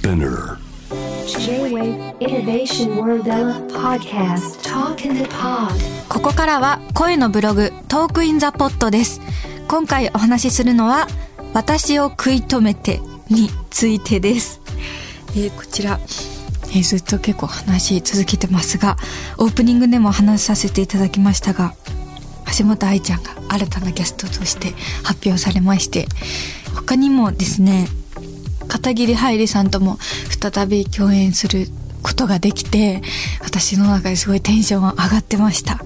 Spinner J-Wave Innovation World Ella Podcast Talk in the Pod ここからは声のブログトークインザポットです。今回お話しするのは私を食い止めてについてです。えーこちら、えーずっと結構話し続けてますが、オープニングでも話させていただきましたが、橋本愛ちゃんが新たなゲストとして発表されまして、他にもですね、片桐はいりさんとも再び共演することができて私の中ですごいテンションが上がってました。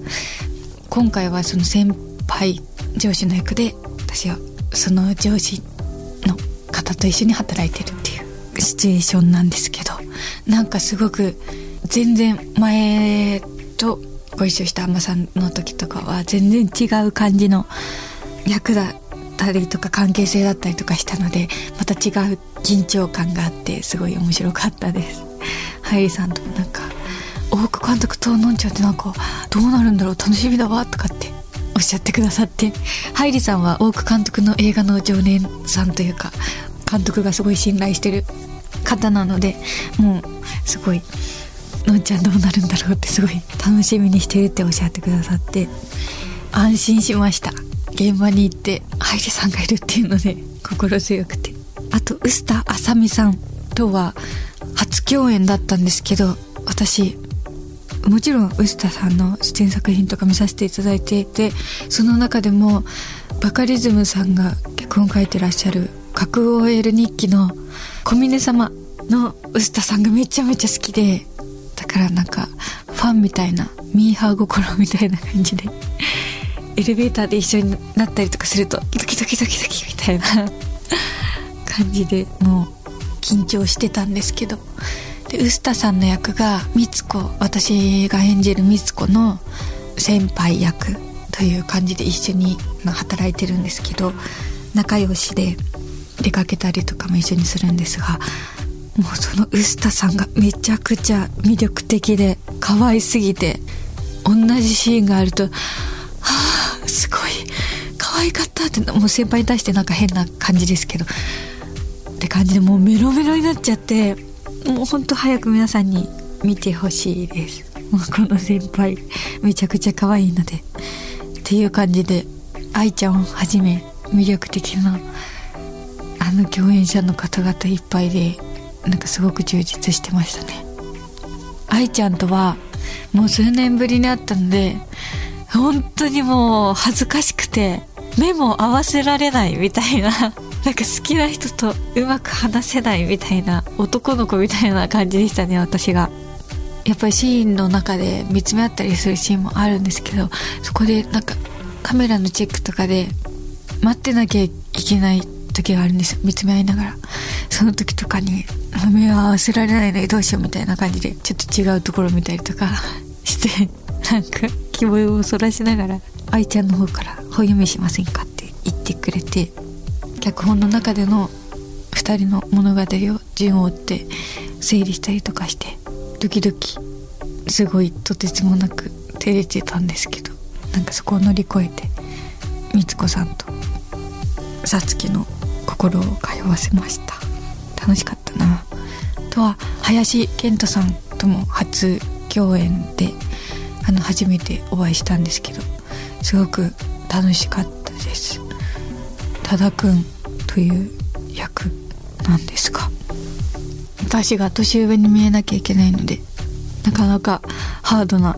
今回はその先輩上司の役で私はその上司の方と一緒に働いてるっていうシチュエーションなんですけどなんかすごく全然前とご一緒した海女さんの時とかは全然違う感じの役だたりとか関係性だったりとかしたのでまた違う緊張感があってすごい面白かったです。ハイリさんともなんか大久監督とのんちゃんってなんかどうなるんだろう楽しみだわとかっておっしゃってくださって。ハイリさんは大久監督の映画の常連さんというか監督がすごい信頼してる方なのでもうすごいのんちゃんどうなるんだろうってすごい楽しみにしてるっておっしゃってくださって安心しました。現場に行ってハイリさんがいるっていうので心強くて。あと臼田あさみさんとは初共演だったんですけど私もちろん臼田さんの出演作品とか見させていただいていてその中でもバカリズムさんが脚本書いてらっしゃる「核 OL 日記」の小峰様の臼田さんがめちゃめちゃ好きでだからなんかファンみたいなミーハー心みたいな感じで。エレベーターで一緒になったりとかするとドキドキドキドキみたいな。感じでもう緊張してたんですけど。で臼田さんの役が美津子私が演じる美津子の先輩役という感じで一緒に働いてるんですけど仲良しで出かけたりとかも一緒にするんですがもうその臼田さんがめちゃくちゃ魅力的で可愛すぎて同じシーンがあると愛かったってもう先輩に対してなんか変な感じですけど。って感じでもうメロメロになっちゃってもうほんと早く皆さんに見てほしいです。もうこの先輩めちゃくちゃ可愛いので。っていう感じで愛ちゃんをはじめ魅力的なあの共演者の方々いっぱいでなんかすごく充実してましたね。愛ちゃんとはもう数年ぶりに会ったので本当にもう恥ずかしくて目も合わせられないみたいな なんか好きな人とうまく話せないみたいな男の子みたいな感じでしたね私が。やっぱりシーンの中で見つめ合ったりするシーンもあるんですけどそこでなんかカメラのチェックとかで待ってなきゃいけない時があるんですよ見つめ合いながら。その時とかに目を合わせられないのにどうしようみたいな感じでちょっと違うところ見たりとかしてなんか気分をそらしながら愛ちゃんの方から「本読みしませんか?」って言ってくれて脚本の中での2人の物語を順を追って整理したりとかしてドキドキすごいとてつもなく照れてたんですけどなんかそこを乗り越えてみつこさんとさつきの心を通わせました楽しかったなあとは林健人さんとも初共演であの初めてお会いしたんですけどすごく楽しかったです。多田くんという役なんですが私が年上に見えなきゃいけないのでなかなかハードな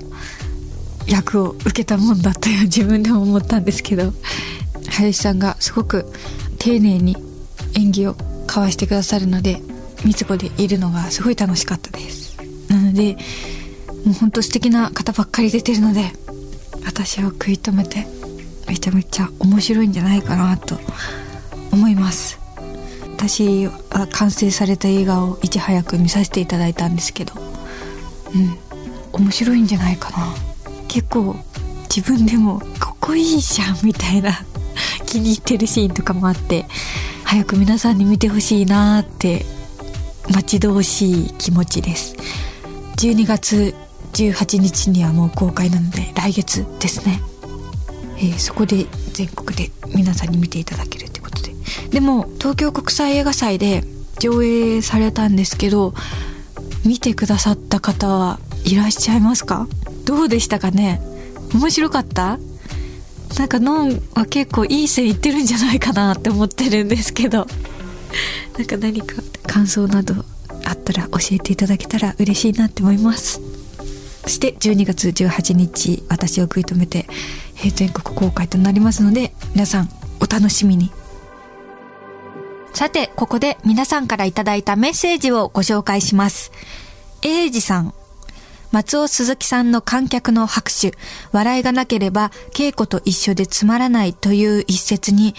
役を受けたもんだという 自分でも思ったんですけど林さんがすごく丁寧に演技を交わしてくださるのでみつこでいるのがすごい楽しかったです。なのでもうほんと素敵な方ばっかり出てるので私を食い止めてちゃめちゃ面白いんじゃないかなと思います。私は完成された映画をいち早く見させていただいたんですけど。うん。面白いんじゃないかな。結構自分でもここいいじゃんみたいな。気に入ってるシーンとかもあって。早く皆さんに見てほしいなーって。待ち遠しい気持ちです。12月18日にはもう公開なので来月ですね、えーそこで全国で皆さんに見ていただけるってことで。でも東京国際映画祭で上映されたんですけど見てくださった方はいらっしゃいますか？どうでしたかね？面白かった？なんかノンは結構いい線いってるんじゃないかなって思ってるんですけど。なんか何か感想などあったら教えていただけたら嬉しいなって思います。そして12月18日私を食い止めて全国公開となりますので皆さんお楽しみにさてここで皆さんからいただいたメッセージをご紹介します英二さん松尾鈴木さんの観客の拍手、笑いがなければ稽古と一緒でつまらないという一節に、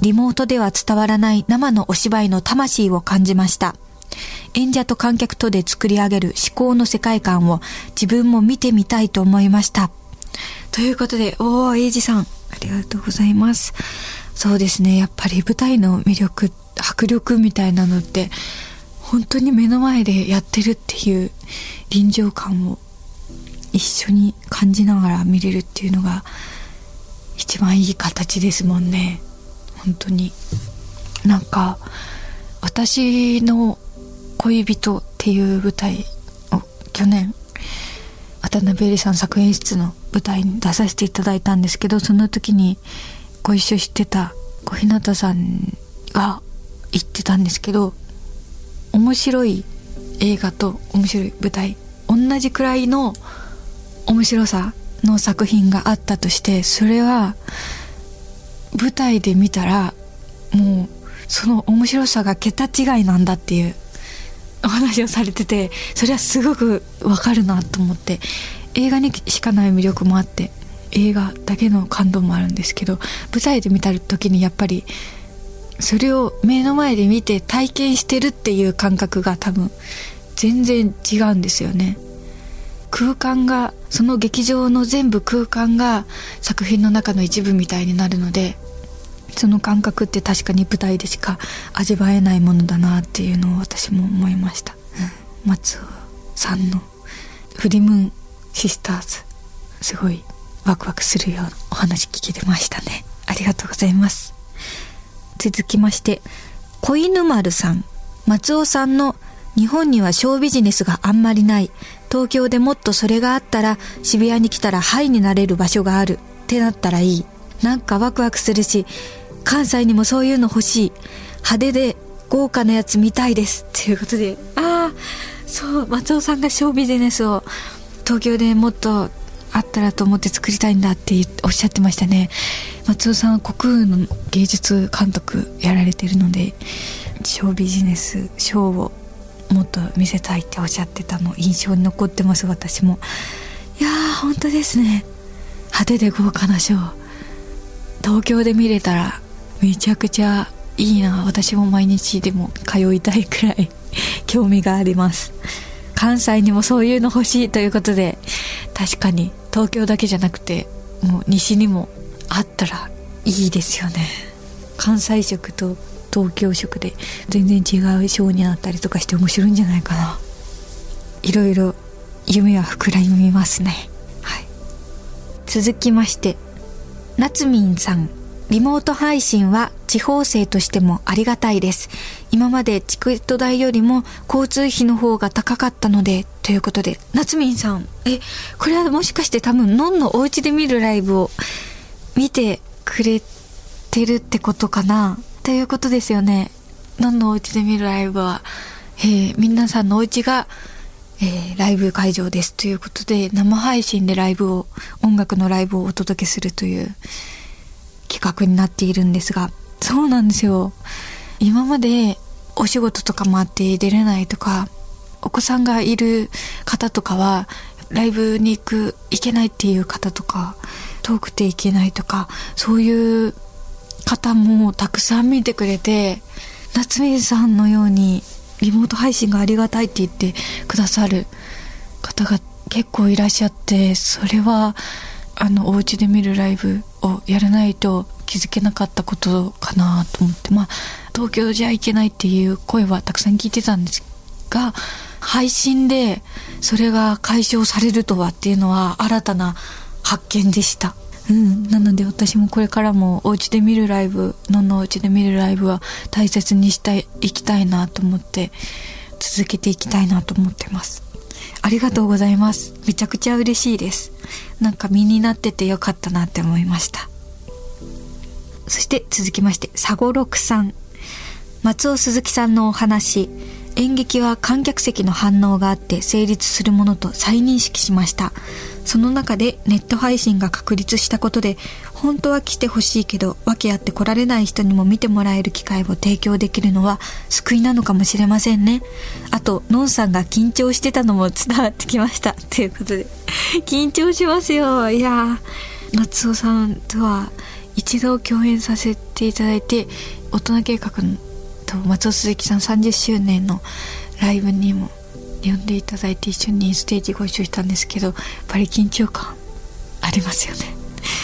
リモートでは伝わらない生のお芝居の魂を感じました。演者と観客とで作り上げる思考の世界観を自分も見てみたいと思いました。ということで、おー、エイジさん、ありがとうございます。そうですね、やっぱり舞台の魅力、迫力みたいなのって、本当に目の前でやってるっていう臨場感を一緒に感じながら見れるっていうのが一番いい形ですもんね本当になんか私の恋人っていう舞台を去年渡辺恵里さん作演出の舞台に出させていただいたんですけどその時にご一緒してた小日向さんが言ってたんですけど面白い映画と面白い舞台同じくらいの面白さの作品があったとしてそれは舞台で見たらもうその面白さが桁違いなんだっていうお話をされててそれはすごくわかるなと思って映画にしかない魅力もあって映画だけの感動もあるんですけど舞台で見た時にやっぱりそれを目の前で見て体験してるっていう感覚が多分全然違うんですよね。空間がその劇場の全部空間が作品の中の一部みたいになるのでその感覚って確かに舞台でしか味わえないものだなっていうのを私も思いました、松尾さんの「フリムーンシスターズ」すごいワクワクするようなお話聞けてましたね。ありがとうございます。続きまして、小犬丸さん、松尾さんの日本にはショービジネスがあんまりない。東京でもっとそれがあったら渋谷に来たらハイになれる場所がある。ってなったらいい。なんかワクワクするし、関西にもそういうの欲しい。派手で豪華なやつ見たいです。っていうことで、ああ、そう、松尾さんがショービジネスを東京でもっとあったらと思って作りたいんだっておっしゃってましたね松尾さんは国空の芸術監督やられてるのでショービジネスショーをもっと見せたいっておっしゃってたの印象に残ってます私もいやー本当ですね派手で豪華なショー東京で見れたらめちゃくちゃいいな。私も毎日でも通いたいくらい 興味があります。関西にもそういうの欲しいということで確かに東京だけじゃなくてもう西にもあったらいいですよね。関西色と東京色で全然違うショーになったりとかして面白いんじゃないかな。いろいろ夢は膨らみますね。はい。続きましてなつみんさんリモート配信は地方生としてもありがたいです。今までチケット代よりも交通費の方が高かったので、ということで、なつみんさん、え、これはもしかして多分、のんのお家で見るライブを見てくれてるってことかな？ということですよね。のんのお家で見るライブは、えー、皆さんのお家が、えー、ライブ会場ですということで、生配信でライブを、音楽のライブをお届けするという、企画になっているんですが。そうなんですよ。今までお仕事とかもあって出れないとかお子さんがいる方とかはライブに行く行けないっていう方とか遠くて行けないとかそういう方もたくさん見てくれて夏水さんのようにリモート配信がありがたいって言ってくださる方が結構いらっしゃってそれはあのお家で見るライブをやらないと気づけなかったことかなと思ってまあ東京じゃいけないっていう声はたくさん聞いてたんですが配信でそれが解消されるとはっていうのは新たな発見でした。うん、なので私もこれからもお家で見るライブのんのお家で見るライブは大切にしたいいきたいなと思って続けていきたいなと思ってます。ありがとうございます。めちゃくちゃ嬉しいです。なんか身になっててよかったなって思いました。そして続きまして佐五六さん。松尾鈴木さんのお話。演劇は観客席の反応があって成立するものと再認識しました。その中でネット配信が確立したことで本当は来てほしいけど訳あって来られない人にも見てもらえる機会を提供できるのは救いなのかもしれませんね。あとのんさんが緊張してたのも伝わってきました。ということで。緊張しますよ。いやー松尾さんとは一度共演させていただいて大人計画と松尾鈴木さん30周年のライブにも呼んでいただいて一緒にステージご一緒したんですけどやっぱり緊張感ありますよね。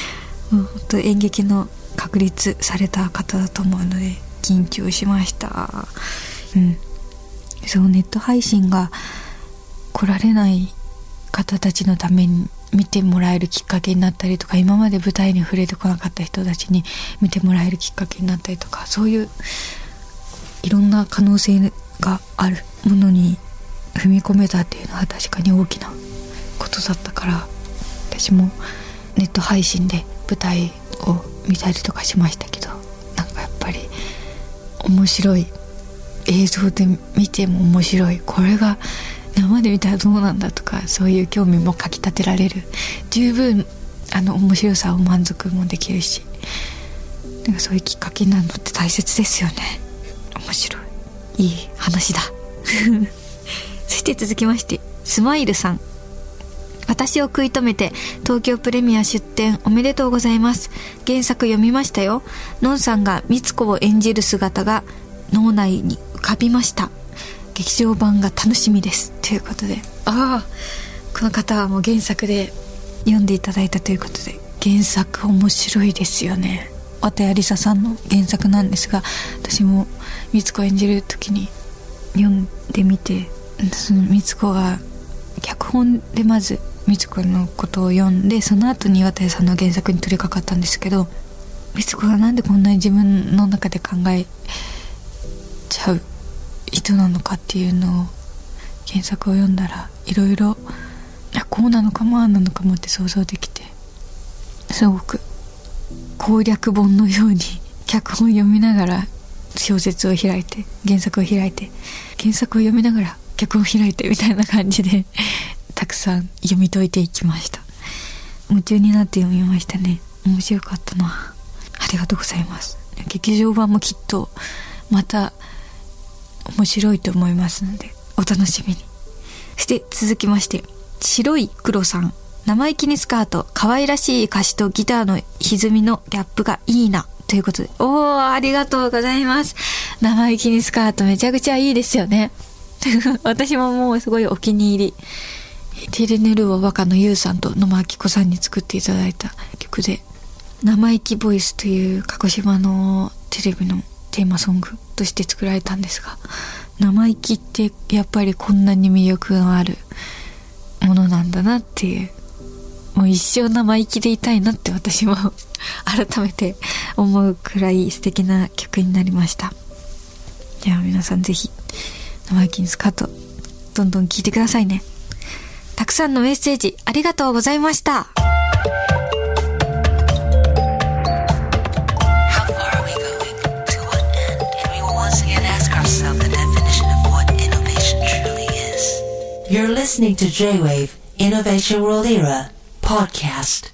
もう本当演劇の確立された方だと思うので緊張しました。うん。そうネット配信が来られない方たちのために見てもらえるきっかけになったりとか今まで舞台に触れてこなかった人たちに見てもらえるきっかけになったりとかそういういろんな可能性があるものに踏み込めたっていうのは確かに大きなことだったから私もネット配信で舞台を見たりとかしましたけどなんかやっぱり面白い映像で見ても面白いこれが生で見たらどうなんだとかそういう興味もかきたてられる十分あの面白さを満足もできるしなんかそういうきっかけになるのって大切ですよね。白い。いい話だ。そして続きましてスマイルさん。私を食い止めて東京プレミア出展おめでとうございます。原作読みましたよ。のんさんが美津子を演じる姿が脳内に浮かびました。劇場版が楽しみです。ということで。ああこの方はもう原作で読んでいただいたということで原作面白いですよね。綿谷りささんの原作なんですが私も美津子演じる時に読んでみてその美津子が脚本でまず美津子のことを読んでその後に綿谷さんの原作に取り掛かったんですけど美津子がなんでこんなに自分の中で考えちゃう人なのかっていうのを原作を読んだらいろいろこうなのかもああなのかもって想像できてすごく攻略本のように脚本読みながら小説を開いて原作を開いて原作を読みながら脚本を開いてみたいな感じで たくさん読み解いていきました。夢中になって読みましたね。面白かったな。ありがとうございます。劇場版もきっとまた面白いと思いますのでお楽しみに。そして続きまして白い黒さん。生意気にスカート可愛らしい歌詞とギターの歪みのギャップがいいなということで。おーありがとうございます。生意気にスカートめちゃくちゃいいですよね。私ももうすごいお気に入り。テレネルは若のゆうさんと野間明子さんに作っていただいた曲で。生意気ボイスという鹿児島のテレビのテーマソングとして作られたんですが。生意気ってやっぱりこんなに魅力のあるものなんだなっていう。もう一生生意気でいたいなって私は 改めて思うくらい素敵な曲になりました。じゃあ皆さんぜひ生意気にスカートどんどん聴いてくださいね。たくさんのメッセージありがとうございました。You're listening to J-Wave, Innovation World Era. Podcast.